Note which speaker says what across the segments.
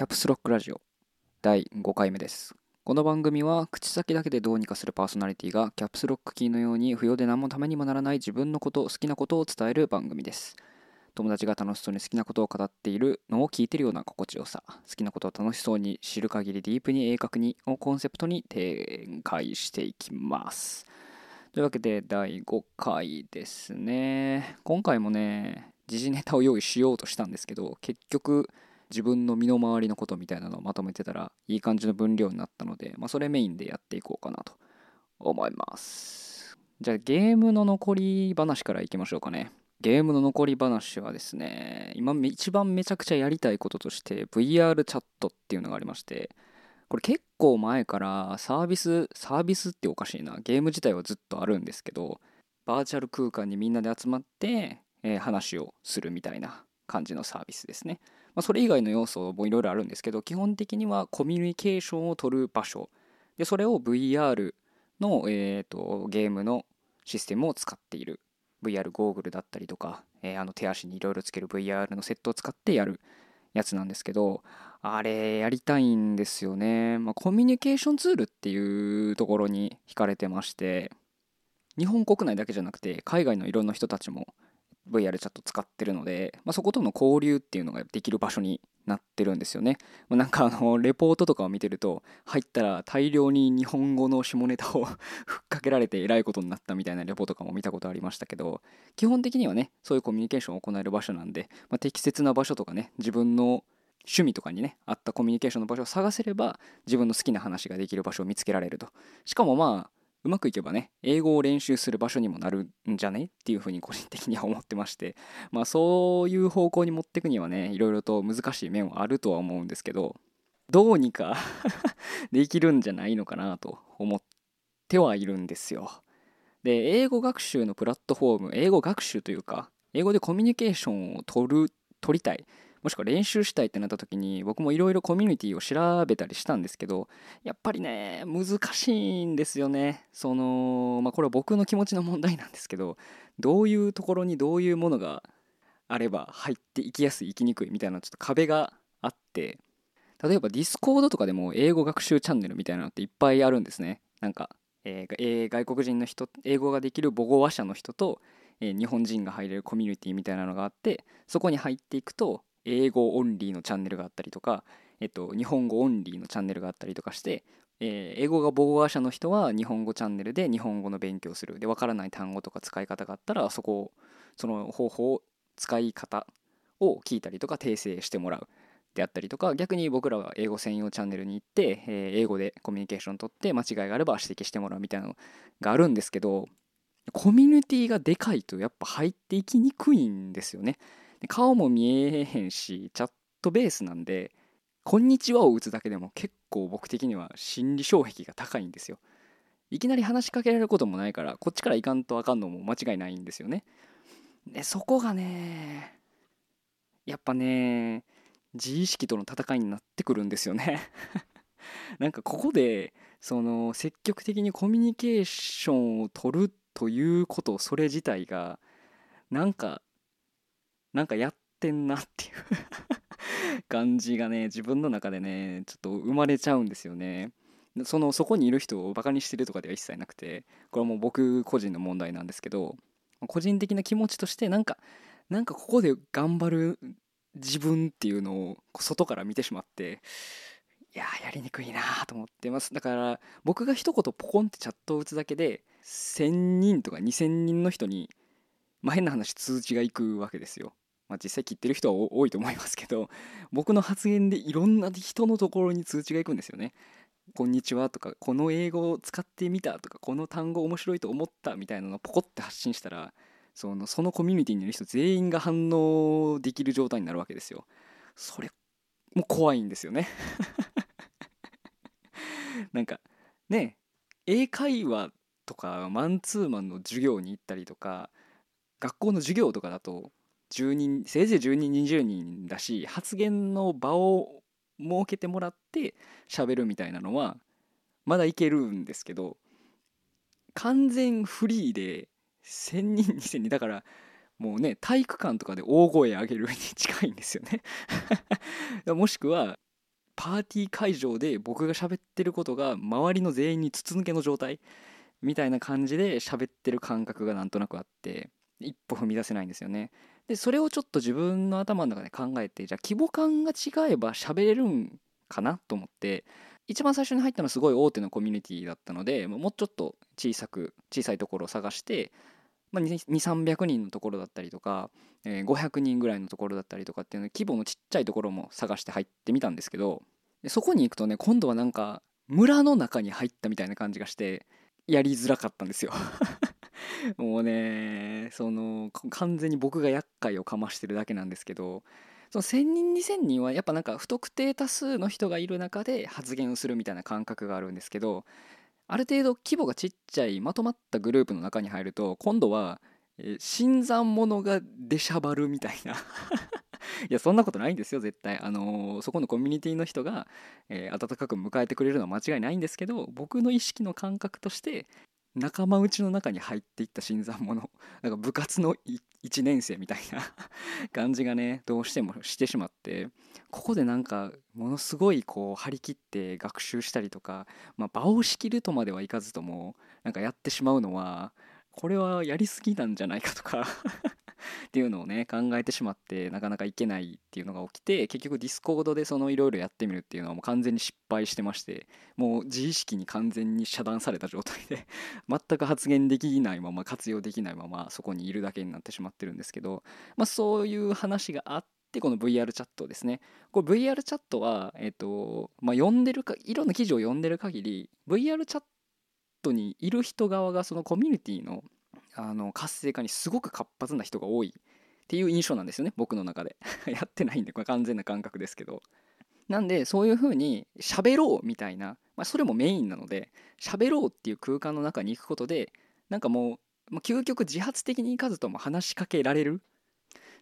Speaker 1: キャプスロックラジオ。第5回目です。この番組は口先だけでどうにかするパーソナリティがキャプスロックキーのように不要で何もためにもならない自分のこと好きなことを伝える番組です。友達が楽しそうに好きなことを語っているのを聞いているような心地よさ。好きなことを楽しそうに知る限りディープに鋭角にをコンセプトに展開していきます。というわけで第5回ですね。今回もね時事ネタを用意しようとしたんですけど結局自分の身の回りのことみたいなのをまとめてたらいい感じの分量になったので、まあ、それメインでやっていこうかなと思います。じゃあゲームの残り話からいきましょうかね。ゲームの残り話はですね今一番めちゃくちゃやりたいこととして VR チャットっていうのがありましてこれ結構前からサービスサービスっておかしいなゲーム自体はずっとあるんですけどバーチャル空間にみんなで集まって、えー、話をするみたいな感じのサービスですね。まあ、それ以外の要素もいろいろあるんですけど基本的にはコミュニケーションを取る場所。でそれを VR の、えーと、ゲームのシステムを使っている。VR ゴーグルだったりとか、えー、あの手足にいろいろつける VR のセットを使ってやるやつなんですけどあれやりたいんですよね、まあ、コミュニケーションツールっていうところに惹かれてまして日本国内だけじゃなくて海外のいろんな人たちも VR チャット使ってるので、まあ、そことの交流っていうのができる場所になってるんですよね。まあ、なんかあの、レポートとかを見てると、入ったら大量に日本語の下ネタを ふっかけられてえらいことになったみたいなレポートとかも見たことありましたけど、基本的にはね、そういうコミュニケーションを行える場所なんで、まあ、適切な場所とかね、自分の趣味とかにね、あったコミュニケーションの場所を探せれば、自分の好きな話ができる場所を見つけられると。しかもまあ、うまくいけばね、英語を練習する場所にもなるんじゃね？っていうふうに個人的には思ってまして、まあそういう方向に持っていくにはね、いろいろと難しい面はあるとは思うんですけど、どうにか できるんじゃないのかなと思ってはいるんですよ。で、英語学習のプラットフォーム、英語学習というか、英語でコミュニケーションを取る、取りたい。もしくは練習したいってなった時に僕もいろいろコミュニティを調べたりしたんですけどやっぱりね難しいんですよね。そのまあこれは僕の気持ちの問題なんですけどどういうところにどういうものがあれば入っていきやすい行きにくいみたいなちょっと壁があって例えば Discord とかでも英語学習チャンネルみたいなのっていっぱいあるんですね。なんか、えー、外国人の人英語ができる母語話者の人と、えー、日本人が入れるコミュニティみたいなのがあってそこに入っていくと英語オンリーのチャンネルがあったりとか、えっと、日本語オンリーのチャンネルがあったりとかして、えー、英語が母語話者の人は日本語チャンネルで日本語の勉強するでわからない単語とか使い方があったらそこをその方法使い方を聞いたりとか訂正してもらうであったりとか逆に僕らは英語専用チャンネルに行って、えー、英語でコミュニケーション取って間違いがあれば指摘してもらうみたいなのがあるんですけどコミュニティがでかいとやっぱ入っていきにくいんですよね。顔も見えへんしチャットベースなんで「こんにちは」を打つだけでも結構僕的には心理障壁が高いんですよ。いきなり話しかけられることもないからこっちからいかんとあかんのも間違いないんですよね。でそこがねやっぱね自意識との戦いになってくるんですよね。なんかここでその積極的にコミュニケーションを取るということそれ自体がなんかなんかやってんなっていう感じがね自分の中でねちょっと生まれちゃうんですよねそのそこにいる人をバカにしてるとかでは一切なくてこれはもう僕個人の問題なんですけど個人的な気持ちとしてなんかなんかここで頑張る自分っていうのを外から見てしまっていややりにくいなと思ってますだから僕が一言ポコンってチャットを打つだけで1000人とか2000人の人にまあ、変な話通知がいくわけですよ。まあ、実際切ってる人は 多いと思いますけど僕の発言でいろんな人のところに通知がいくんですよね。こんにちはとかこの英語を使ってみたとかこの単語面白いと思ったみたいなのをポコって発信したらそのそのコミュニティにいる人全員が反応できる状態になるわけですよ。それも怖いんですよね なんかね英会話とかマンツーマンの授業に行ったりとか学校の授業とかだと10人せいぜい10人20人だし発言の場を設けてもらって喋るみたいなのはまだいけるんですけど完全フリーで1,000人2,000人だからもうね体育館とかで大声上げるに近いんですよね。もしくはパーティー会場で僕が喋ってることが周りの全員に筒抜けの状態みたいな感じで喋ってる感覚がなんとなくあって一歩踏み出せないんですよね。でそれをちょっと自分の頭の中で考えてじゃあ規模感が違えば喋れるんかなと思って一番最初に入ったのはすごい大手のコミュニティだったのでもうちょっと小さく小さいところを探してまあ、2300人のところだったりとか、えー、500人ぐらいのところだったりとかっていうの規模のちっちゃいところも探して入ってみたんですけどそこに行くとね今度はなんか村の中に入ったみたいな感じがしてやりづらかったんですよ。もうねその完全に僕が厄介をかましてるだけなんですけどその1000人2000人はやっぱなんか不特定多数の人がいる中で発言をするみたいな感覚があるんですけどある程度規模がちっちゃいまとまったグループの中に入ると今度は、新参者が出しゃばるみたいな。いやそんなことないんですよ絶対。あのー、そこのコミュニティの人が、えー、温かく迎えてくれるのは間違いないんですけど僕の意識の感覚として仲間内の中に入っていった新参者。なんか部活の1年生みたいな 感じがねどうしてもしてしまって。ここでなんかものすごいこう張り切って学習したりとか、まあ、場を仕切るとまではいかずともなんかやってしまうのはこれはやりすぎなんじゃないかとか。っていうのをね考えてしまってなかなかいけないっていうのが起きて結局 Discord でそのいろいろやってみるっていうのはもう完全に失敗してましてもう自意識に完全に遮断された状態で 全く発言できないまま活用できないままそこにいるだけになってしまってるんですけど、まあ、そういう話があってこの VR チャットですね。これ VR チャットは、えっ、と、まあ、読んでるか、いろんな記事を読んでる限り、VR チャットにいる人側がそのコミュニティのあの活性化にすごく活発な人が多いっていう印象なんですよね僕の中で。やってないんでこれ完全な感覚ですけど。なんでそういうふうに喋ろうみたいな、まあ、それもメインなので喋ろうっていう空間の中に行くことでなんかもう、ま、究極自発的に行かずとも話しかけられる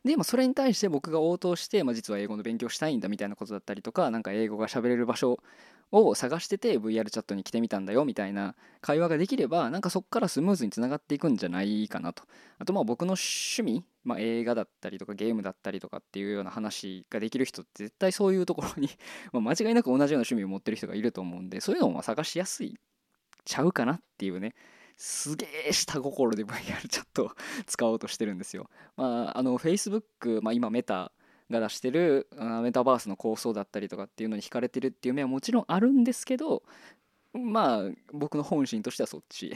Speaker 1: で、まあ、それに対して僕が応答して、まあ、実は英語の勉強したいんだみたいなことだったりとか何か英語が喋れる場所を探してて VR チャットに来てみたんだよみたいな会話ができればなんかそこからスムーズにつながっていくんじゃないかなと。あとまあ僕の趣味、まあ、映画だったりとかゲームだったりとかっていうような話ができる人って絶対そういうところに ま間違いなく同じような趣味を持ってる人がいると思うんでそういうのも探しやすいちゃうかなっていうね。すげえ下心で VR チャットを使おうとしてるんですよ。まあ、あの Facebook、まあ、今メタが出してるメタバースの構想だったりとかっていうのに惹かれてるっていう面はもちろんあるんですけどまあ僕の本心としてはそっち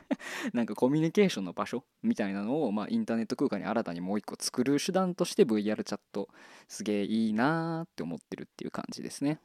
Speaker 1: なんかコミュニケーションの場所みたいなのを、まあ、インターネット空間に新たにもう一個作る手段として VR チャットすげえいいなーって思ってるっていう感じですね。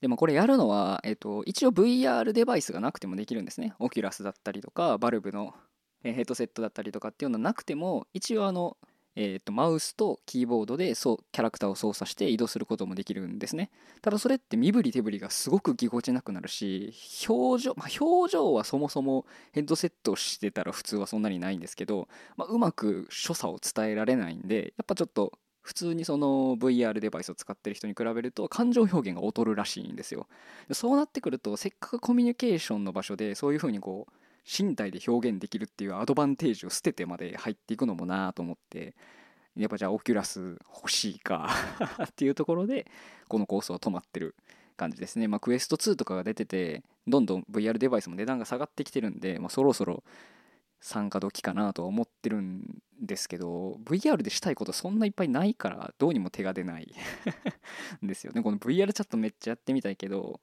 Speaker 1: でもこれやるのは、えっと、一応 VR デバイスがなくてもできるんですね。オキュラスだったりとか、バルブのヘッドセットだったりとかっていうのはなくても、一応あの、えー、とマウスとキーボードでそうキャラクターを操作して移動することもできるんですねただそれって身振り手振りがすごくぎこちなくなるし表情、まあ、表情はそもそもヘッドセットしてたら普通はそんなにないんですけど、まあ、うまく所作を伝えられないんでやっぱちょっと普通にその VR デバイスを使ってる人に比べると感情表現が劣るらしいんですよ。そうなってくるとせっかくコミュニケーションの場所でそういうふうにこう身体で表現できるっていうアドバンテージを捨ててまで入っていくのもなと思ってやっぱじゃあオキュラス欲しいか っていうところでこのコースは止まってる感じですね。まあクエスト2とかが出ててどんどん VR デバイスも値段が下がってきてるんで、まあ、そろそろ参加時かなとは思ってるんですけど VR でしたいことそんないっぱいないからどうにも手が出ない。ん ですよね。この VR チャットめっちゃやってみたいけど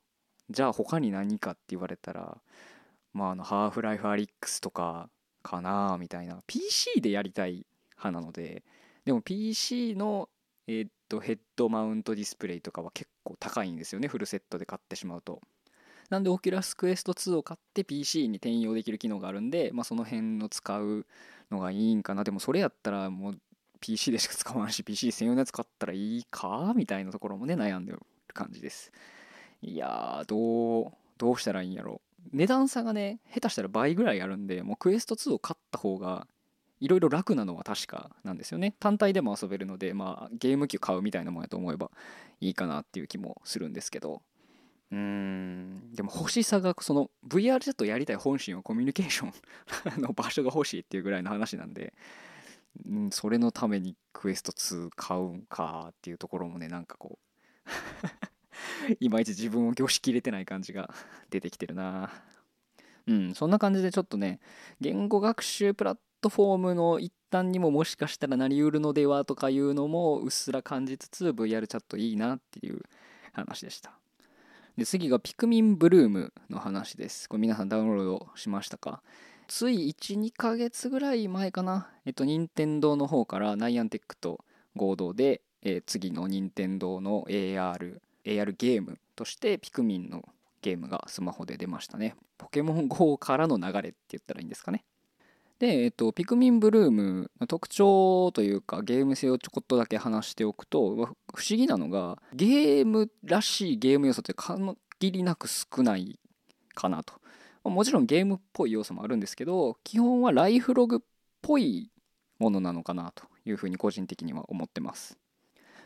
Speaker 1: じゃあ他に何かって言われたらまああのハーフライフアリックスとかかなみたいな。PC でやりたい派なのででも PC のえー、っとヘッドマウントディスプレイとかは結構高いんですよね。フルセットで買ってしまうと。なんで Oculus Quest 2を買って PC に転用できる機能があるんで、まあ、その辺の使うのがいいんかな。でもそれやったらもう PC でしか使わんし PC 専用のやつ買ったらいいかみたいなところもね悩んでる感じです。いやどうどうしたらいいんやろ値段差がね下手したら倍ぐらいあるんでもう Quest 2を買った方がいろいろ楽なのは確かなんですよね。単体でも遊べるのでまあゲーム機を買うみたいなもんやと思えばいいかなっていう気もするんですけど。うん。でも欲しさがその VR チャットやりたい本心はコミュニケーション の場所が欲しいっていうぐらいの話なんで、うん、それのためにクエスト2買うんかっていうところもねなんかこう いまいち自分を凝しきれてない感じが 出てきてるな。うんそんな感じでちょっとね言語学習プラットフォームの一端にももしかしたらなりうるのではとかいうのもうっすら感じつつ VR チャットいいなっていう話でした。で次がピクミンブルームの話です。これ皆さんダウンロードしましたか？つい12ヶ月ぐらい前かな。えっと任天堂の方からナイアンテックと合同で、えー、次の任天堂の AR AR ゲームとしてピクミンのゲームがスマホで出ましたね。ポケモン GO からの流れって言ったらいいんですかね。で、えっと、ピクミンブルームの特徴というかゲーム性をちょこっとだけ話しておくと不思議なのがゲームらしいゲーム要素って限りなく少ないかなと。もちろんゲームっぽい要素もあるんですけど基本はライフログっぽいものなのかなというふうに個人的には思ってます。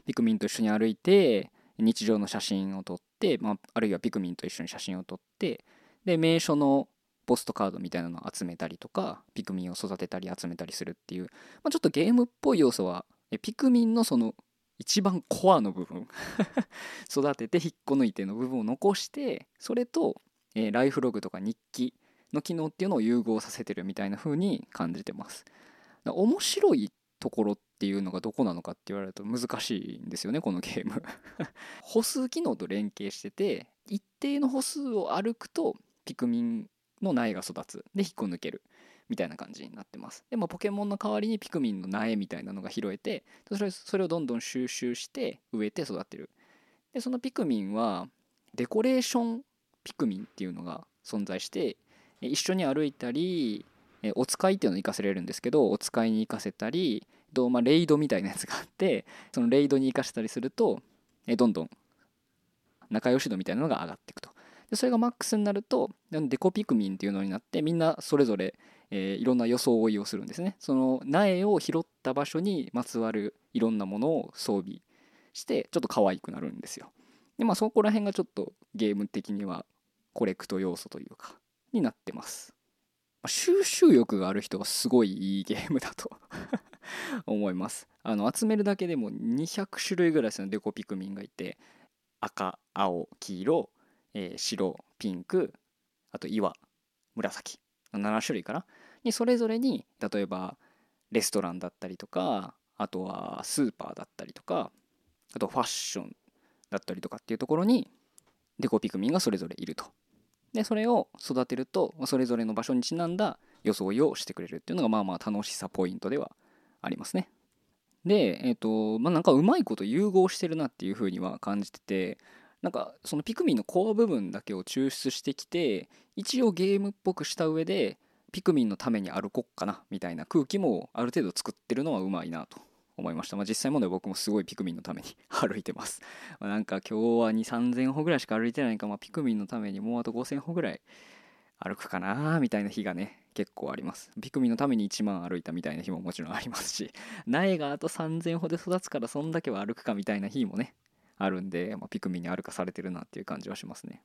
Speaker 1: ピクミンと一緒に歩いて日常の写真を撮って、まあ、あるいはピクミンと一緒に写真を撮ってで名所のポストカードみたいなのを集めたりとかピクミンを育てたり集めたりするっていう、まあ、ちょっとゲームっぽい要素はピクミンのその一番コアの部分 育てて引っこ抜いての部分を残してそれと、えー、ライフログとか日記の機能っていうのを融合させてるみたいな風に感じてます。面白いところっていうのがどこなのかって言われると難しいんですよねこのゲーム。歩数機能と連携してて一定の歩数を歩くとピクミンの苗が育つ。で引っこ抜ける。みたいな感じになってます。でもポケモンの代わりにピクミンの苗みたいなのが拾えてそれそれをどんどん収集して植えて育ってる。でそのピクミンはデコレーションピクミンっていうのが存在して一緒に歩いたりお使いっていうのを行かせれるんですけどお使いに行かせたりと、まあ、レイドみたいなやつがあってそのレイドに行かせたりするとどんどん仲良し度みたいなのが上がっていくと。でそれがマックスになるとデコピクミンっていうのになってみんなそれぞれ、えー、いろんな装いをするんですね。その苗を拾った場所にまつわるいろんなものを装備してちょっと可愛くなるんですよ。でまあそこら辺がちょっとゲーム的にはコレクト要素というかになってます。収集欲がある人はすごいいいゲームだと 思います。あの集めるだけでも200種類ぐらいですねデコピクミンがいて赤青黄色えー、白ピンクあと岩紫7種類かな？にそれぞれに例えばレストランだったりとかあとはスーパーだったりとかあとファッションだったりとかっていうところにデコピクミンがそれぞれいると。でそれを育てるとそれぞれの場所にちなんだ装いをしてくれるっていうのがまあまあ楽しさポイントではありますね。でえっ、ー、とまあなんかうまいこと融合してるなっていうふうには感じててなんかそのピクミンのコア部分だけを抽出してきて一応ゲームっぽくした上でピクミンのために歩こっかなみたいな空気もある程度作ってるのはうまいなと。思いました、まあ、実際問題僕もすごいピクミンのために 歩いてます、まあ、なんか今日は2 3 0 0 0歩ぐらいしか歩いてないか、まあ、ピクミンのためにもうあと5000歩ぐらい歩くかなみたいな日がね結構あります。ピクミンのために1万歩いたみたいな日ももちろんありますし苗があと3000歩で育つからそんだけは歩くかみたいな日もねあるんで、まあ、ピクミンに歩かされてるなっていう感じはしますね。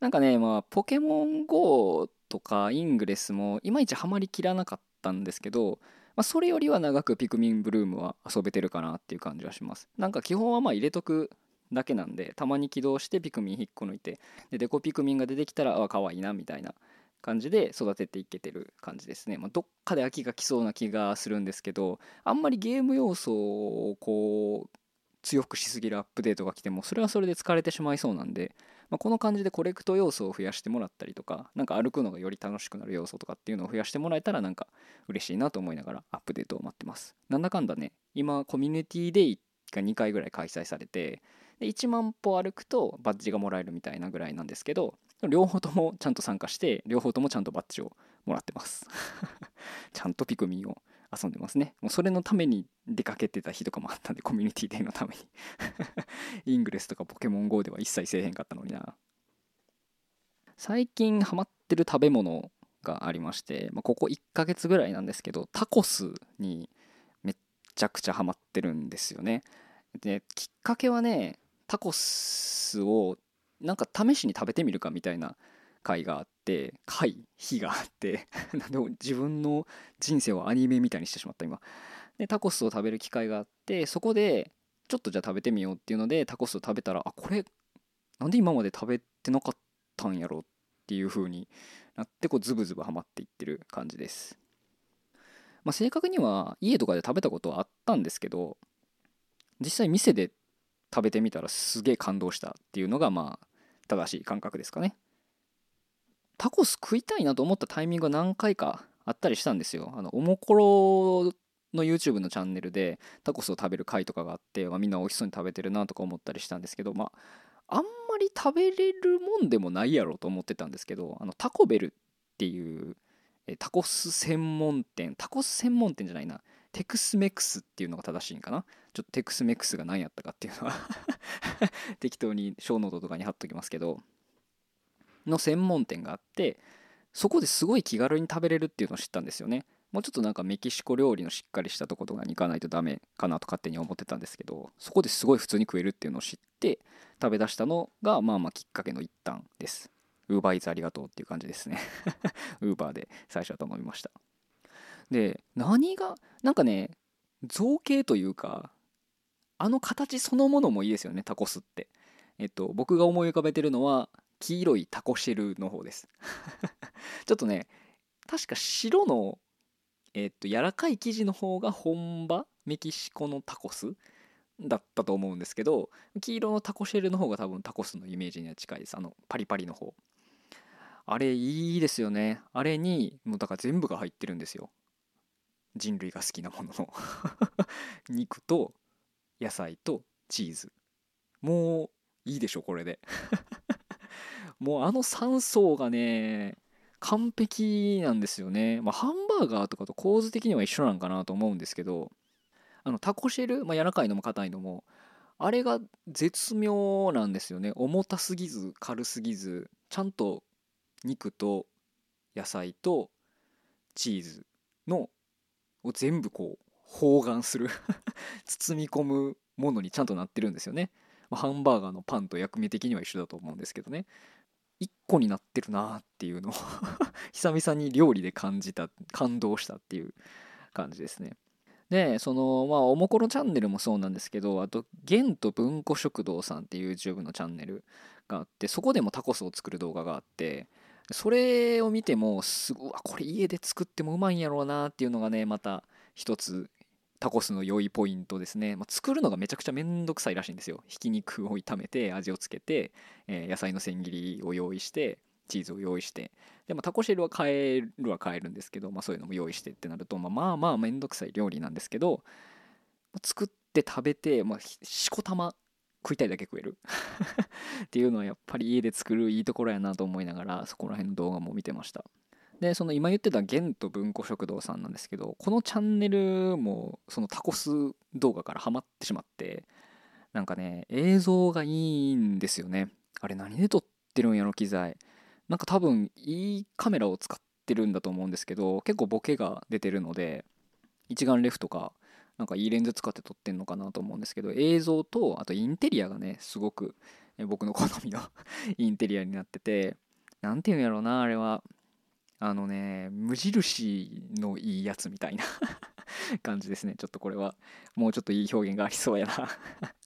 Speaker 1: なんかね、まあ、ポケモン GO とかイングレスもいまいちハマりきらなかったんですけど、まあ、それよりは長くピクミンブルームは遊べてるかなっていう感じはします。なんか基本はまあ入れとくだけなんで、たまに起動してピクミン引っこ抜いて、で、デコピクミンが出てきたら、あ、可愛いなみたいな感じで育てていけてる感じですね。まあ、どっかで秋が来そうな気がするんですけど、あんまりゲーム要素をこう、強くしすぎるアップデートが来てもそれはそれで疲れてしまいそうなんで、まあ、この感じでコレクト要素を増やしてもらったりとかなんか歩くのがより楽しくなる要素とかっていうのを増やしてもらえたらなんか嬉しいなと思いながらアップデートを待ってます。なんだかんだね今コミュニティデイが2回ぐらい開催されてで1万歩歩くとバッジがもらえるみたいなぐらいなんですけど両方ともちゃんと参加して両方ともちゃんとバッジをもらってます。ちゃんとピクミンを。遊んでますね。もうそれのために出かけてた日とかもあったんで、コミュニティデーのためにイングレスとかポケモン GO では一切せえへんかったのにな。最近ハマってる食べ物がありまして、まあ、ここ1ヶ月ぐらいなんですけど、タコスにめっちゃくちゃハマってるんですよね。で、きっかけはね、タコスをなんか試しに食べてみるかみたいな回があって回日があって でも自分の人生をアニメみたいにしてしまった今。でタコスを食べる機会があってそこでちょっとじゃあ食べてみようっていうのでタコスを食べたらあこれなんで今まで食べてなかったんやろっていう風になってこうズブズブハマっていってる感じです。まあ正確には家とかで食べたことはあったんですけど実際店で食べてみたらすげえ感動したっていうのがまあ正しい感覚ですかね。タコス食いたいなと思ったタイミングが何回かあったりしたんですよ。あのおもころの YouTube のチャンネルでタコスを食べる回とかがあって、まあ、みんな美味しそうに食べてるなとか思ったりしたんですけどまああんまり食べれるもんでもないやろと思ってたんですけどあのタコベルっていうタコス専門店タコス専門店じゃないな。テクスメクスっていうのが正しいんかな。ちょっとテクスメクスが何やったかっていうのは 適当にショーノートとかに貼っときますけどの専門店があってそこですごい気軽に食べれるっていうのを知ったんですよね。もうちょっとなんかメキシコ料理のしっかりしたとことかに行かないとダメかなと勝手に思ってたんですけどそこですごい普通に食えるっていうのを知って食べ出したのがまあまあきっかけの一端です。ウーバーイーツありがとうっていう感じですね。ウーバーで最初は頼みました。で何がなんかね造形というかあの形そのものもいいですよねタコスって。えっと僕が思い浮かべてるのは黄色いタコシェルの方です。ちょっとね確か白のえっと柔らかい生地の方が本場メキシコのタコスだったと思うんですけど黄色のタコシェルの方が多分タコスのイメージには近いです。あのパリパリの方。あれいいですよね。あれにもうだから全部が入ってるんですよ。人類が好きなものの。肉と野菜とチーズ。もういいでしょこれで。もうあの3層がね完璧なんですよね、まあ、ハンバーガーとかと構図的には一緒なんかなと思うんですけどあのタコシェル、まあ、柔らかいのも硬いのもあれが絶妙なんですよね。重たすぎず軽すぎずちゃんと肉と野菜とチーズのを全部こう包含する 包み込むものにちゃんとなってるんですよね、まあ、ハンバーガーのパンと役目的には一緒だと思うんですけどね。1個になってるなっていうのを 久々に料理で感じた感動したっていう感じですね。でそのまあおもころチャンネルもそうなんですけどあとゲント文庫食堂さんっていう YouTube のチャンネルがあってそこでもタコスを作る動画があってそれを見てもすごいこれ家で作ってもうまいんやろうなっていうのがねまた一つタコスの良いポイントですね、まあ、作るのがめちゃくちゃめんどくさいらしいんですよ。ひき肉を炒めて味をつけて、えー、野菜の千切りを用意してチーズを用意して。でもタコシェルは買えるは買えるんですけど、まあ、そういうのも用意してってなると、まあ、まあまあめんどくさい料理なんですけど作って食べて、まあ、しこたま食いたいだけ食える。っていうのはやっぱり家で作るいいところやなと思いながらそこら辺の動画も見てました。でその今言ってたゲント文庫食堂さんなんですけどこのチャンネルもそのタコス動画からハマってしまってなんかね映像がいいんですよね。あれ何で撮ってるんやろ機材。なんか多分いいカメラを使ってるんだと思うんですけど結構ボケが出てるので一眼レフとかなんかいいレンズ使って撮ってんのかなと思うんですけど映像とあとインテリアがねすごく僕の好みの インテリアになってて何て言うんやろうなあれは。あのね無印のいいやつみたいな 感じですね。ちょっとこれは。もうちょっといい表現がありそうやな。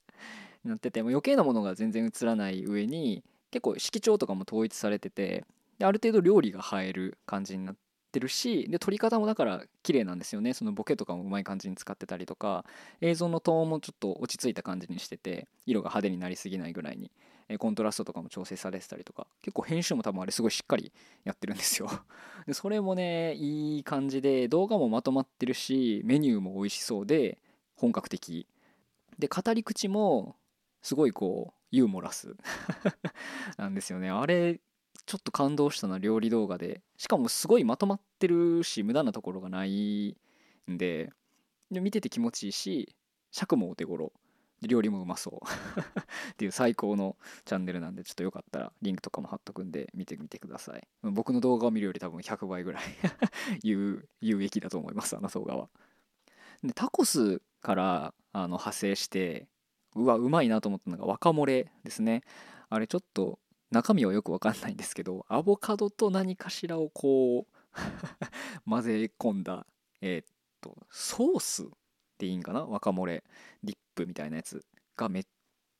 Speaker 1: なってて。も余計なものが全然映らない上に結構色調とかも統一されててある程度料理が映える感じになっててるしで撮り方もだから綺麗なんですよね。そのボケとかもうまい感じに使ってたりとか映像のトーンもちょっと落ち着いた感じにしてて色が派手になりすぎないぐらいに。えコントラストとかも調整されてたりとか結構編集も多分あれすごいしっかりやってるんですよ。でそれもねいい感じで動画もまとまってるしメニューも美味しそうで本格的。で語り口もすごいこうユーモラス。なんですよね。あれちょっと感動したな料理動画で。しかもすごいまとまってるし無駄なところがないんで。で見てて気持ちいいし尺もお手頃。料理もうまそう。っていう最高のチャンネルなんでちょっとよかったらリンクとかも貼っとくんで見てみてください。僕の動画を見るより多分100倍ぐらい 有益だと思いますあの動画は。でタコスからあの派生してうわうまいなと思ったのが若漏れですね。あれちょっと中身はよくわかんないんですけどアボカドと何かしらをこう 混ぜ込んだえー、っとソースでいいんかな？若漏れディップみたいなやつがめっ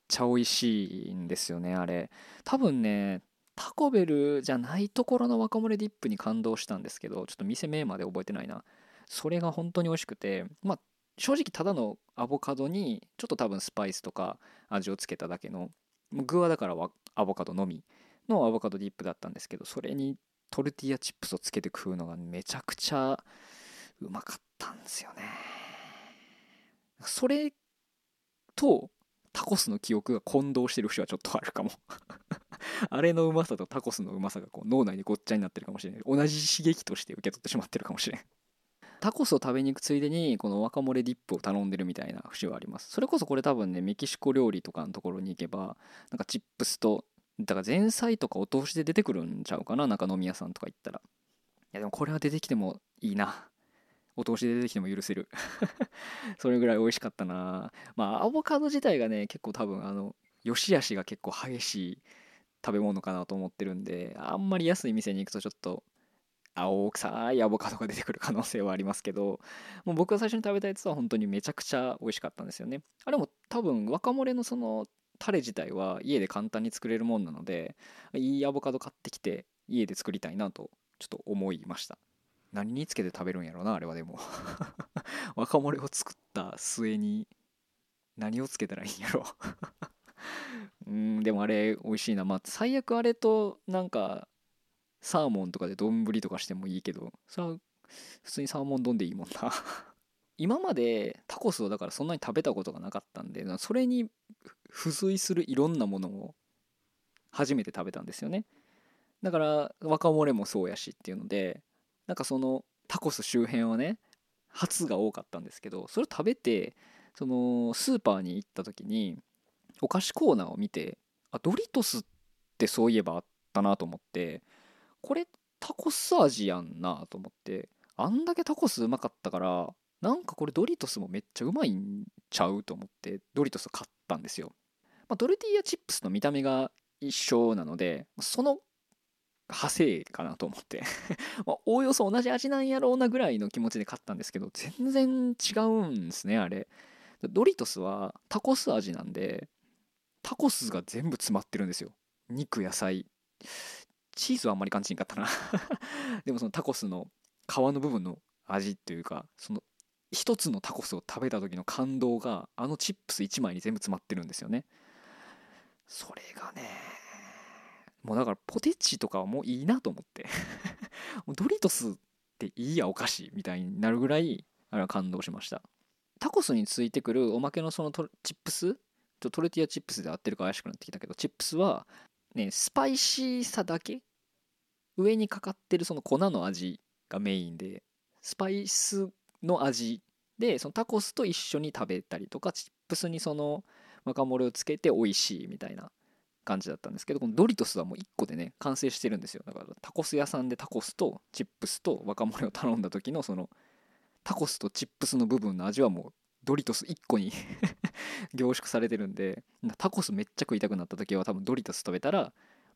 Speaker 1: ちゃ美味しいんですよねあれ。多分ねタコベルじゃないところの若漏れディップに感動したんですけどちょっと店名まで覚えてないな。それが本当に美味しくてまあ正直ただのアボカドにちょっと多分スパイスとか味をつけただけの具はだからアボカドのみのアボカドディップだったんですけどそれにトルティーヤチップスをつけて食うのがめちゃくちゃうまかったんですよね。それとタコスの記憶が混同してる節はちょっとあるかも。あれのうまさとタコスのうまさがこう脳内にごっちゃになってるかもしれない同じ刺激として受け取ってしまってるかもしれん。タコスを食べに行くついでにこの若漏れディップを頼んでるみたいな節はあります。それこそこれ多分ねメキシコ料理とかのところに行けばなんかチップスとだから前菜とかお通しで出てくるんちゃうかななんか飲み屋さんとか行ったら。いやでもこれは出てきてもいいな。お通しで出てきても許せる。それぐらい美味しかったな。まあアボカド自体がね結構多分あの良し悪しが結構激しい食べ物かなと思ってるんであんまり安い店に行くとちょっと青臭いアボカドが出てくる可能性はありますけどもう僕が最初に食べたやつは本当にめちゃくちゃ美味しかったんですよね。あれも多分若漏れのそのタレ自体は家で簡単に作れるもんなのでいいアボカド買ってきて家で作りたいなとちょっと思いました。何につけて食べるんやろうなあれはでも。若漏れを作った末に何をつけたらいいんやろ。うんでもあれ美味しいな。まあ最悪あれとなんかサーモンとかで丼とかしてもいいけどそれは普通にサーモン丼でいいもんな。今までタコスをだからそんなに食べたことがなかったんでそれに付随するいろんなものを初めて食べたんですよね。だから若漏れもそうやしっていうのでなんかそのタコス周辺はね初が多かったんですけどそれを食べてそのスーパーに行った時にお菓子コーナーを見てあドリトスってそういえばあったなと思ってこれタコス味やんなと思ってあんだけタコスうまかったからなんかこれドリトスもめっちゃうまいんちゃうと思ってドリトス買ったんですよ、まあ、ドルティーヤチップスの見た目が一緒なのでその派生かなと思って。ま、おおよそ同じ味なんやろうなぐらいの気持ちで買ったんですけど全然違うんですねあれ。ドリトスはタコス味なんでタコスが全部詰まってるんですよ。肉野菜。チーズはあんまり感じんかったな。でもそのタコスの皮の部分の味っていうかその一つのタコスを食べた時の感動があのチップス1枚に全部詰まってるんですよね。それがねもうだからポテチとかはもういいなと思って。もうドリトスっていいやお菓子みたいになるぐらいあれは感動しました。タコスについてくるおまけのそのチップストルティアチップスで合ってるか怪しくなってきたけどチップスはねスパイシーさだけ上にかかってるその粉の味がメインでスパイスの味でそのタコスと一緒に食べたりとかチップスにその若漏れをつけて美味しいみたいな。感じだったんですけどこのドリトスはもう1個でね完成してるんですよ。だからタコス屋さんでタコスとチップスと若漏れを頼んだ時のそのタコスとチップスの部分の味はもうドリトス1個に 凝縮されてるんでタコスめっちゃ食いたくなった時は多分ドリトス食べたら、ま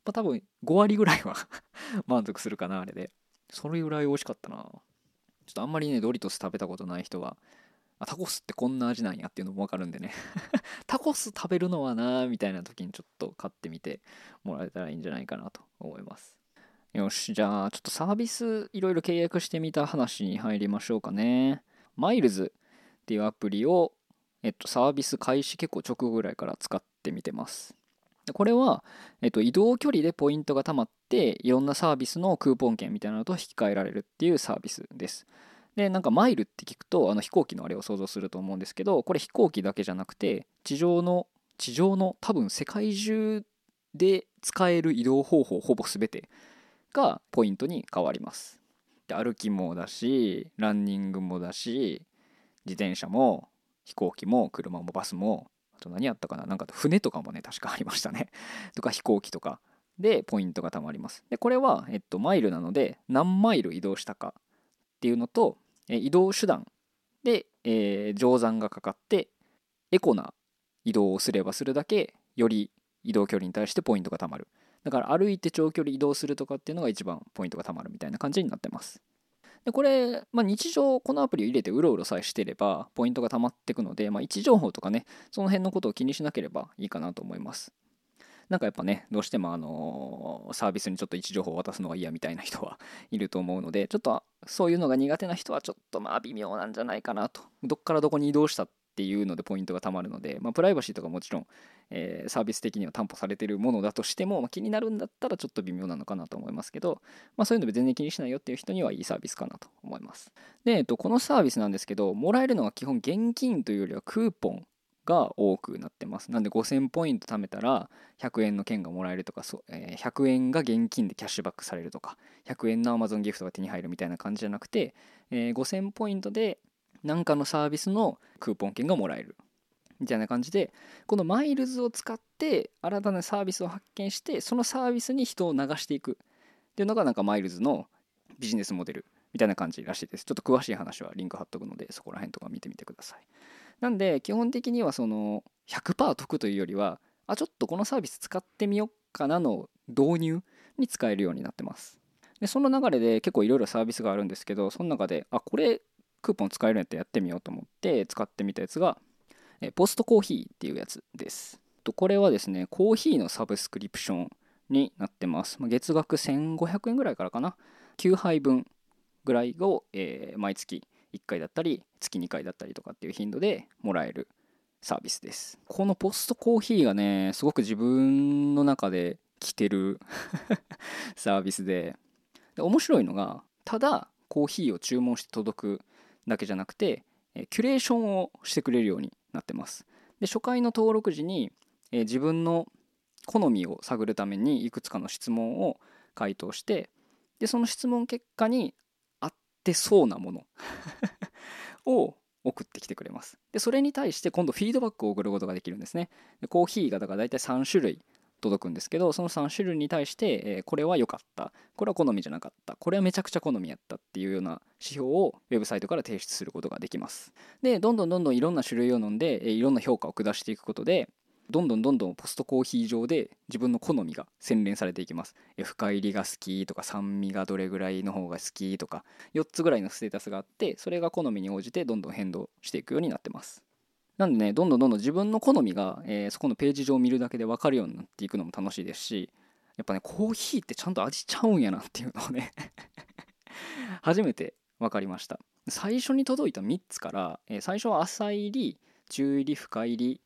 Speaker 1: あ、多分5割ぐらいは 満足するかなあれで。それぐらい美味しかったな。ちょっとあんまりねドリトス食べたことない人はあタコスってこんな味なんやっていうのも分かるんでね タコス食べるのはなみたいな時にちょっと買ってみてもらえたらいいんじゃないかなと思いますよしじゃあちょっとサービスいろいろ契約してみた話に入りましょうかねマイルズっていうアプリを、えっと、サービス開始結構直後ぐらいから使ってみてます。これは、えっと、移動距離でポイントが貯まっていろんなサービスのクーポン券みたいなのと引き換えられるっていうサービスです。でなんかマイルって聞くとあの飛行機のあれを想像すると思うんですけどこれ飛行機だけじゃなくて地上の地上の多分世界中で使える移動方法ほぼ全てがポイントに変わります。で歩きもだしランニングもだし自転車も飛行機も車もバスもあと何やったかななんか船とかもね確かありましたね とか飛行機とかでポイントが貯まりますでこれは、えっと、マイルなので何マイル移動したかっていうのと、え移動手段で、えー、乗算がかかってエコな移動をすればするだけより移動距離に対してポイントが貯まる。だから歩いて長距離移動するとかっていうのが一番ポイントが貯まるみたいな感じになってます。でこれ、まあ、日常このアプリを入れてうろうろさえしてればポイントが溜まっていくので、まあ、位置情報とかねその辺のことを気にしなければいいかなと思います。なんかやっぱねどうしてもあのサービスにちょっと位置情報を渡すのが嫌みたいな人はいると思うのでちょっとそういうのが苦手な人はちょっとまあ微妙なんじゃないかなとどっからどこに移動したっていうのでポイントがたまるので、まあ、プライバシーとかもちろん、えー、サービス的には担保されているものだとしても、まあ、気になるんだったらちょっと微妙なのかなと思いますけど、まあ、そういうので全然気にしないよっていう人にはいいサービスかなと思います。で、えっと、このサービスなんですけど、もらえるのは基本現金というよりはクーポンが多くなってます。なんで5000ポイント貯めたら100円の券がもらえるとか、そえー、100円が現金でキャッシュバックされるとか、100円の Amazon ギフトが手に入るみたいな感じじゃなくて、えー、5000ポイントで何かのサービスのクーポン券がもらえるみたいな感じでこのマイルズを使って新たなサービスを発見してそのサービスに人を流していく。っていうのがなんかマイルズのビジネスモデルみたいな感じらしいです。ちょっと詳しい話はリンク貼っとくのでそこら辺とか見てみてください。なんで基本的にはその100%得というよりはあちょっとこのサービス使ってみようかなの導入に使えるようになってますでその流れで結構いろいろサービスがあるんですけどその中であこれクーポン使えるんやったらやってみようと思って使ってみたやつがえポストコーヒーっていうやつです。とこれはですね、コーヒーのサブスクリプションになってます。月額1500円ぐらいからかな。9杯分ぐらいを、えー、毎月1回だったり、月2回だったりとかっていう頻度でもらえるサービスです。このポストコーヒーがね、すごく自分の中で来てる サービスでで、面白いのが、ただコーヒーを注文して届くだけじゃなくて、キュレーションをしてくれるようになってます。で初回の登録時に、自分の好みを探るためにいくつかの質問を回答してでその質問結果にってそうなもの を送ってきてくれます。でそれに対して今度フィードバックを送ることができるんですね。でコーヒーがだから大体3種類届くんですけどその3種類に対して、えー、これは良かったこれは好みじゃなかったこれはめちゃくちゃ好みやったっていうような指標をウェブサイトから提出することができますでどんどんどんどんいろんな種類を飲んで、えー、いろんな評価を下していくことでどんどんどんどんポストコーヒー上で自分の好みが洗練されていきます。深入りが好きとか酸味がどれぐらいの方が好きとか4つぐらいのステータスがあってそれが好みに応じてどんどん変動していくようになってます。なんでね、どんどんどんどん自分の好みが、えー、そこのページ上を見るだけで分かるようになっていくのも楽しいですし、やっぱね、コーヒーってちゃんと味ちゃうんやなっていうのをね 初めて分かりました。最初に届いた3つから、えー、最初は浅入り、中入り、深入り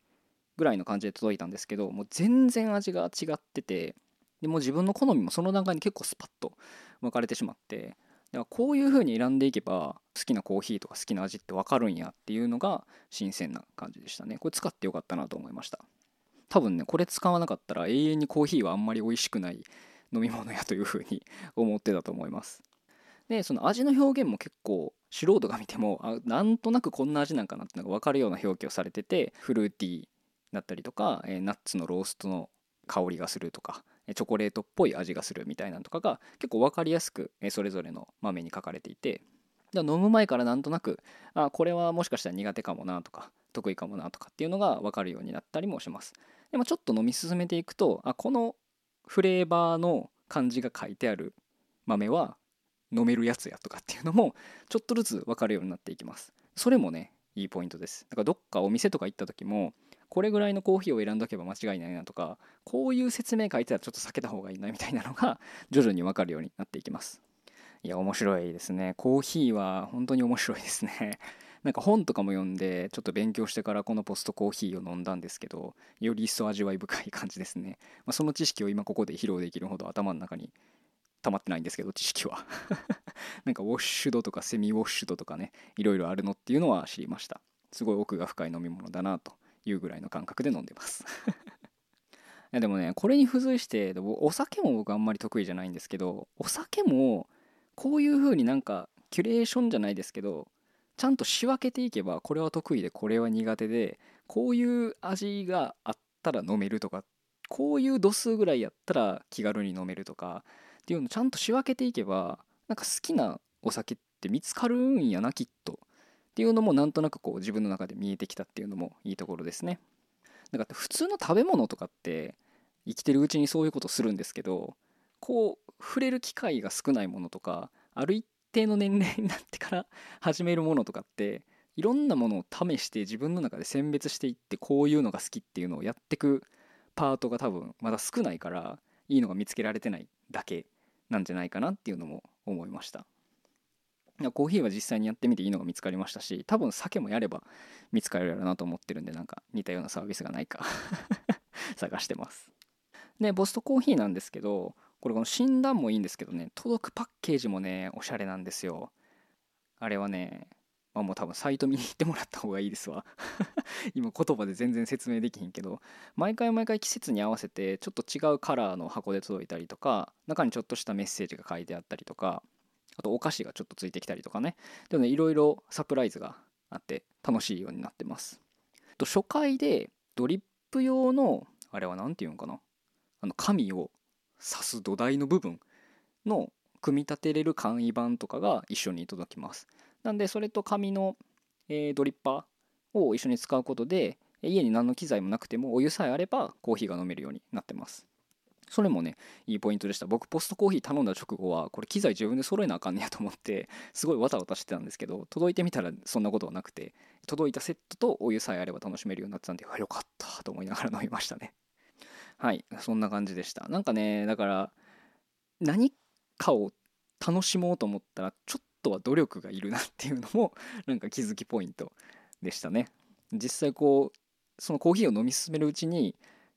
Speaker 1: ぐらいの感じで届いたんですけど、もう全然味が違ってて、でも自分の好みもその段階に結構スパッと分かれてしまって、だからこういう風に選んでいけば好きなコーヒーとか好きな味って分かるんやっていうのが新鮮な感じでしたね。これ使ってよかったなと思いました。多分ねこれ使わなかったら永遠にコーヒーはあんまり美味しくない飲み物やという風に 思ってたと思います。でその味の表現も結構素人が見てもあなんとなくこんな味なんかなってのが分かるような表記をされててフルーティーだったりとか、えナッツのローストの香りがするとかチョコレートっぽい味がするみたいなのとかが結構分かりやすくそれぞれの豆に書かれていて飲む前からなんとなくあこれはもしかしたら苦手かもなとか得意かもなとかっていうのが分かるようになったりもします。でもちょっと飲み進めていくとあこのフレーバーの漢字が書いてある豆は飲めるやつやとかっていうのもちょっとずつ分かるようになっていきます。それもねいいポイントです。だからどっかお店とか行った時もこれぐらいのコーヒーを選んどけば間違いないなとかこういう説明書いてたらちょっと避けた方がいいなみたいなのが 徐々に分かるようになっていきます。いや面白いですね。コーヒーは本当に面白いですね。なんか本とかも読んでちょっと勉強してからこのポストコーヒーを飲んだんですけどより一層味わい深い感じですね、まあ、その知識を今ここで披露できるほど頭の中に溜まってないんですけど知識は。なんかウォッシュドとかセミウォッシュドとかねいろいろあるのっていうのは知りました。すごい奥が深い飲み物だなと。いうぐらいの感覚で飲んでます。でもねこれに付随してお酒も僕あんまり得意じゃないんですけどお酒もこういう風になんかキュレーションじゃないですけどちゃんと仕分けていけばこれは得意でこれは苦手でこういう味があったら飲めるとかこういう度数ぐらいやったら気軽に飲めるとかっていうのをちゃんと仕分けていけばなんか好きなお酒って見つかるんやなきっと。っていうのもなんとなくこう自分の中で見えてきたっていうのもいいところですね。だから普通の食べ物とかって生きてるうちにそういうことするんですけどこう触れる機会が少ないものとかある一定の年齢になってから始めるものとかっていろんなものを試して自分の中で選別していってこういうのが好きっていうのをやってくパートが多分まだ少ないからいいのが見つけられてないだけなんじゃないかなっていうのも思いました。コーヒーは実際にやってみていいのが見つかりましたし多分酒もやれば見つかるやろうなと思ってるんでなんか似たようなサービスがないか。探してます。でボストコーヒーなんですけどこれこの診断もいいんですけどね届くパッケージもねおしゃれなんですよ。あれはねまあもう多分サイト見に行ってもらった方がいいですわ。今言葉で全然説明できひんけど毎回毎回季節に合わせてちょっと違うカラーの箱で届いたりとか中にちょっとしたメッセージが書いてあったりとかあとお菓子がちょっとついてきたりとかね。でもねいろいろサプライズがあって楽しいようになってます。と初回でドリップ用のあれは何て言うんかな。あの紙を刺す土台の部分の組み立てれる簡易版とかが一緒に届きます。なんでそれと紙の、えー、ドリッパーを一緒に使うことで家に何の機材もなくてもお湯さえあればコーヒーが飲めるようになってます。それもねいいポイントでした。僕ポストコーヒー頼んだ直後はこれ機材自分で揃えなあかんねやと思って すごいわたわたしてたんですけど届いてみたらそんなことはなくて届いたセットとお湯さえあれば楽しめるようになってたんでよかったと思いながら飲みましたね。はいそんな感じでした。なんかねだから何かを楽しもうと思ったらちょっとは努力がいるなっていうのも なんか気づきポイントでしたね。実際こうそのコーヒーを飲み進めるうちに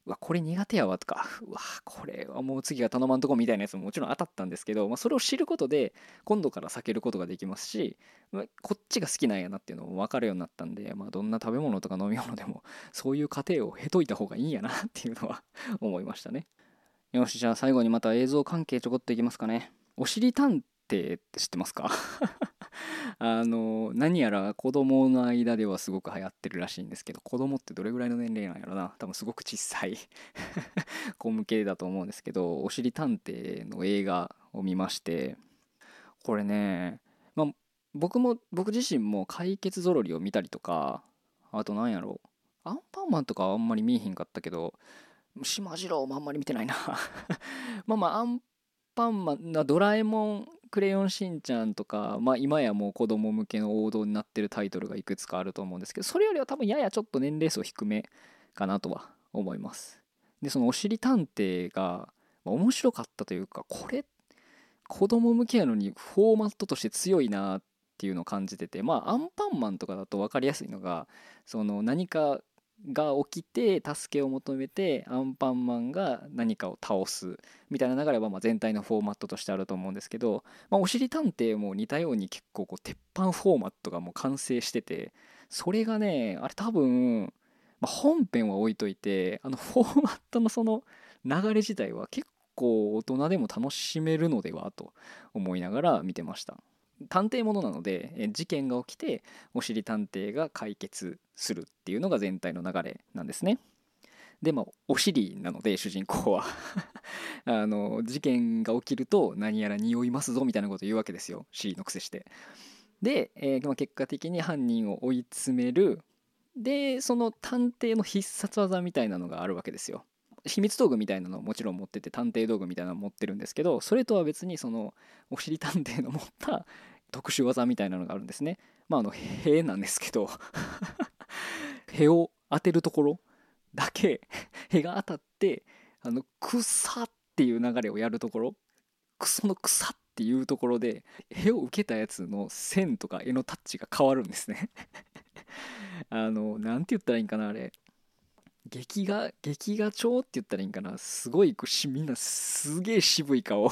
Speaker 1: うわこれ苦手やわとか うわこれはもう次は頼まんとこみたいなやつももちろん当たったんですけど、まあ、それを知ることで今度から避けることができますし、まあ、こっちが好きなんやなっていうのも分かるようになったんで、まあ、どんな食べ物とか飲み物でも そういう過程を経といた方がいいんやなっていうのは 思いましたね。よしじゃあ最後にまた映像関係ちょこっといきますかね。おしり探偵って知ってますか？あの何やら子供の間ではすごく流行ってるらしいんですけど子供ってどれぐらいの年齢なんやろな。多分すごく小さい 子向けだと思うんですけどおしり探偵の映画を見ましてこれね、まあ、僕も僕自身も解決ぞろりを見たりとかあと何やろアンパンマンとかあんまり見えへんかったけど島次郎もあんまり見てないな。まあまあアンパンマンドラえもんクレヨンしんちゃんとか、まあ、今やもう子供向けの王道になってるタイトルがいくつかあると思うんですけどそれよりは多分ややちょっと年齢層低めかなとは思います。でそのおしり探偵が、まあ、面白かったというかこれ子供向けやのにフォーマットとして強いなっていうのを感じててまあアンパンマンとかだと分かりやすいのがその何かが起きて助けを求めてアンパンマンが何かを倒すみたいな流れはま全体のフォーマットとしてあると思うんですけど、まあ、おしり探偵も似たように結構こう鉄板フォーマットがもう完成しててそれがねあれ多分、ま、本編は置いといてあのフォーマットのその流れ自体は結構大人でも楽しめるのではと思いながら見てました。探偵ものなので事件が起きておしり探偵が解決するっていうのが全体の流れなんですね。でまあお尻なので主人公は あの事件が起きると何やら匂いますぞみたいなこと言うわけですよ尻の癖して。で、えー、まあ、結果的に犯人を追い詰めるでその探偵の必殺技みたいなのがあるわけですよ。秘密道具みたいなのをもちろん持ってて探偵道具みたいなの持ってるんですけどそれとは別にそのおしり探偵の持った特殊技みたいなのがあるんですね。まああの塀なんですけど。塀を当てるところだけ 塀が当たってあの草っていう流れをやるところ。その草っていうところで塀を受けたやつの線とか絵のタッチが変わるんですね。あの何て言ったらいいんかなあれ。劇画劇画調って言ったらいいんかな。すごいみんなすげえ渋い顔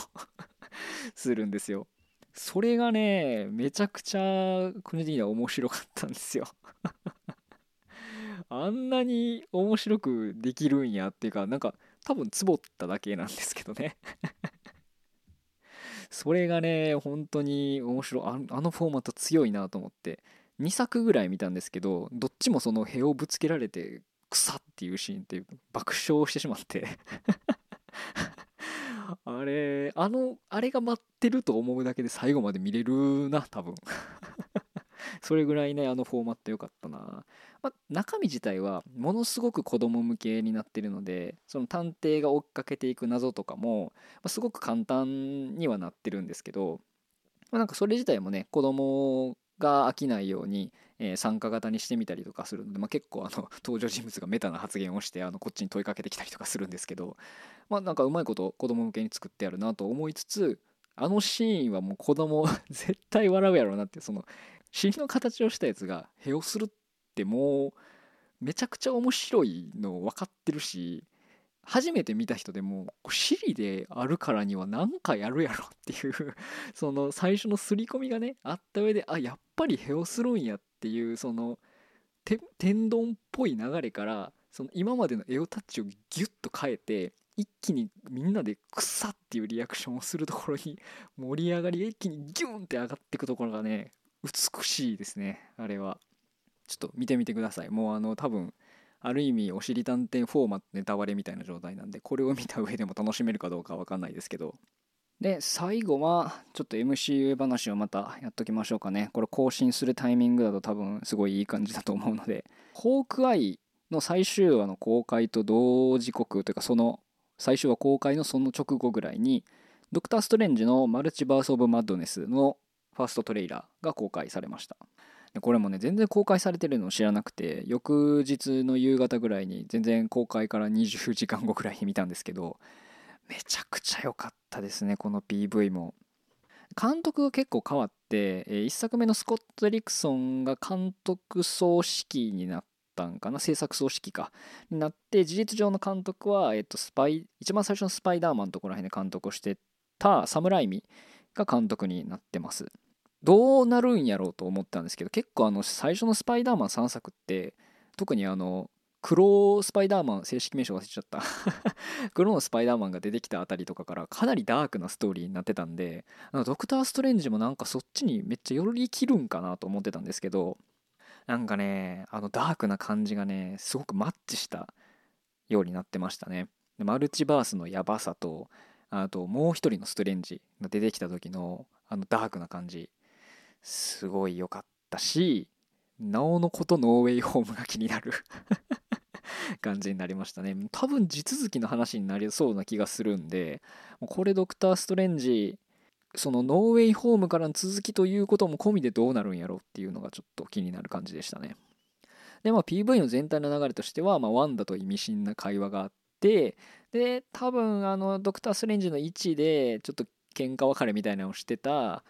Speaker 1: するんですよ。それがねめちゃくちゃ個人的には面白かったんですよ。あんなに面白くできるんやっていうかなんか多分ツボっただけなんですけどね。それがね本当に面白い。あのフォーマット強いなと思って2作ぐらい見たんですけどどっちもその塀をぶつけられて草っていうシーンって爆笑してしまって。あれあのあれが待ってると思うだけで最後まで見れるな多分。それぐらいねあのフォーマット良かったな、ま、中身自体はものすごく子供向けになってるのでその探偵が追っかけていく謎とかも、ま、すごく簡単にはなってるんですけどま、なんかそれ自体もね子供が飽きないように、えー、参加型にしてみたりとかするので、まあ、結構あの 登場人物がメタな発言をしてあのこっちに問いかけてきたりとかするんですけどまあなんかうまいこと子供向けに作ってあるなと思いつつあのシーンはもう子供 絶対笑うやろうなってその尻の形をしたやつがへをするってもうめちゃくちゃ面白いの分かってるし初めて見た人でもシリであるからには何かやるやろっていうその最初の刷り込みがねあった上であやっぱりヘオするんやっていうその天丼っぽい流れからその今までのエオタッチをギュッと変えて一気にみんなで「くさ」っていうリアクションをするところに盛り上がりが一気にギュンって上がっていくところがね美しいですね。あれは。ちょっと見てみてください。もうあの多分ある意味おしりたんてんフォーマットネタバレみたいな状態なんでこれを見た上でも楽しめるかどうかわかんないですけど。で最後はちょっと MCU 話をまたやっときましょうかね。これ更新するタイミングだと多分すごいいい感じだと思うので。ホークアイの最終話の公開と同時刻というかその最終話公開のその直後ぐらいにドクター・ストレンジのマルチバース・オブ・マッドネスのファーストトレーラーが公開されました。でこれもね全然公開されてるのを知らなくて翌日の夕方ぐらいに全然公開から20時間後ぐらいに見たんですけどめちゃくちゃ良かったですねこの PV も。監督が結構変わって1作目のスコット・リクソンが監督総指揮になったんかな制作総指揮か。になって事実上の監督は、えっと、スパイ一番最初のスパイダーマンのところら辺で監督をしてたサムライミが監督になってます。どうなるんやろうと思ったんですけど結構あの最初のスパイダーマン3作って特にあの黒スパイダーマン正式名称忘れちゃった。黒のスパイダーマンが出てきたあたりとかからかなりダークなストーリーになってたんであのドクター・ストレンジもなんかそっちにめっちゃ寄り切るんかなと思ってたんですけどなんかねあのダークな感じがねすごくマッチしたようになってましたね。マルチバースのヤバさとあともう一人のストレンジが出てきた時のあのダークな感じ。すごい良かったしなおのことノーウェイホームが気になる。感じになりましたね。多分地続きの話になりそうな気がするんでこれドクター・ストレンジそのノーウェイホームからの続きということも込みでどうなるんやろうっていうのがちょっと気になる感じでしたね。でまあ PV の全体の流れとしては、まあ、ワンダと意味深な会話があってで多分あのドクター・ストレンジの位置でちょっと喧嘩別れみたいなのをしてた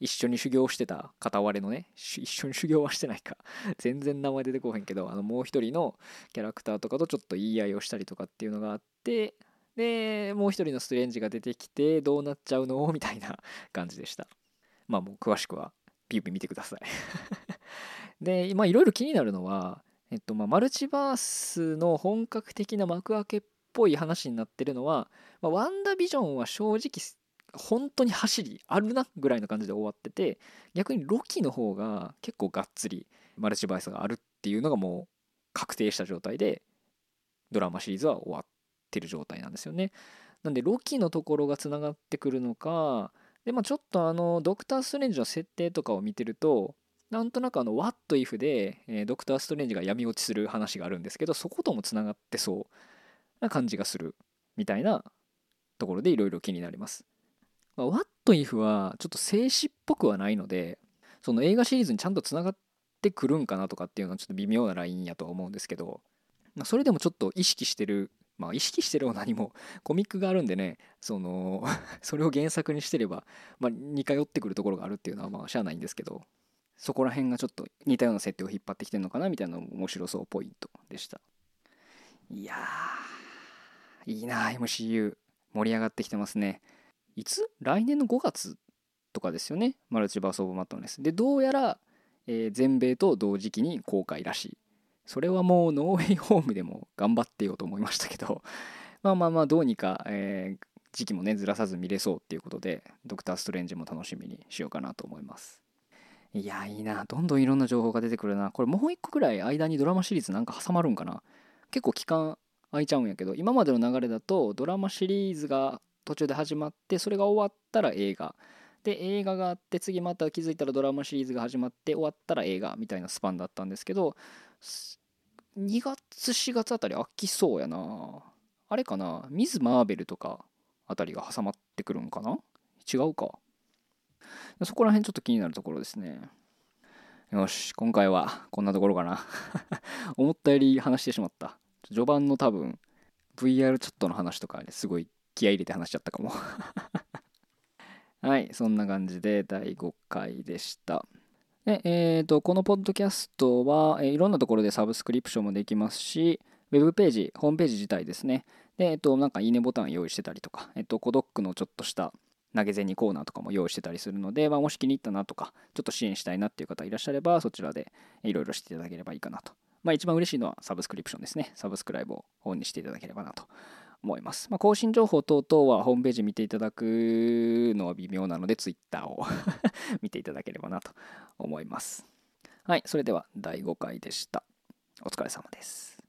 Speaker 1: 一緒に修行してた片割れのね一緒に修行はしてないか。全然名前出てこへんけどあのもう一人のキャラクターとかとちょっと言い合いをしたりとかっていうのがあってでもう一人のストレンジが出てきてどうなっちゃうの？みたいな 感じでした。まあもう詳しくは PV 見てください。で今いろいろ気になるのはえっとまあマルチバースの本格的な幕開けっぽい話になってるのは、まあ、ワンダービジョンは正直本当に走りあるなぐらいの感じで終わってて逆にロキの方が結構がっつりマルチバイスがあるっていうのがもう確定した状態でドラマシリーズは終わってる状態なんですよね。なんでロキのところがつながってくるのかでまあちょっとあのドクター・ストレンジの設定とかを見てるとなんとなくあの What if で、えー、ドクター・ストレンジが闇落ちする話があるんですけどそこともつながってそうな感じがするみたいなところでいろいろ気になります。まあ、What If はちょっと静止っぽくはないのでその映画シリーズにちゃんとつながってくるんかなとかっていうのはちょっと微妙なラインやとは思うんですけど、まあ、それでもちょっと意識してるまあ意識してるは何もコミックがあるんでねその それを原作にしてれば、まあ、似通ってくるところがあるっていうのはまあしゃあないんですけどそこら辺がちょっと似たような設定を引っ張ってきてるのかなみたいな面白そうポイントでした。いやーいいな MCU 盛り上がってきてますね。いつ？来年の5月とかですよね。マルチバース・オブ・マットネス。でどうやら、えー、全米と同時期に公開らしい。それはもうノーウェイホームでも頑張ってようと思いましたけど。まあまあまあどうにか、えー、時期もねずらさず見れそうっていうことでドクター・ストレンジも楽しみにしようかなと思います。いやいいな。どんどんいろんな情報が出てくるな。これもう一個くらい間にドラマシリーズなんか挟まるんかな。結構期間空いちゃうんやけど今までの流れだとドラマシリーズが途中で始まってそれが終わったら映画で映画があって次また気づいたらドラマシリーズが始まって終わったら映画みたいなスパンだったんですけど2月4月あたり飽きそうやなあれかな？ミズ・マーベルとかあたりが挟まってくるんかな？違うかそこら辺ちょっと気になるところですね。よし、今回はこんなところかな。思ったより話してしまった。序盤の多分、VR チャットの話とかですごい気合入れて話しちゃったかもはい、そんな感じで第5回でした。で、えーと、このポッドキャストは、えー、いろんなところでサブスクリプションもできますし、ウェブページ、ホームページ自体ですね。で、えっ、ー、と、なんかいいねボタン用意してたりとか、えっ、ー、と、コドックのちょっとした投げ銭コーナーとかも用意してたりするので、まあ、もし気に入ったなとか、ちょっと支援したいなっていう方いらっしゃれば、そちらでいろいろしていただければいいかなと。まあ、一番嬉しいのはサブスクリプションですね。サブスクライブをオンにしていただければなと思います。まあ、更新情報等々はホームページ見ていただくのは微妙なので、Twitter を 見ていただければなと思います。はい、それでは第5回でした。お疲れ様です。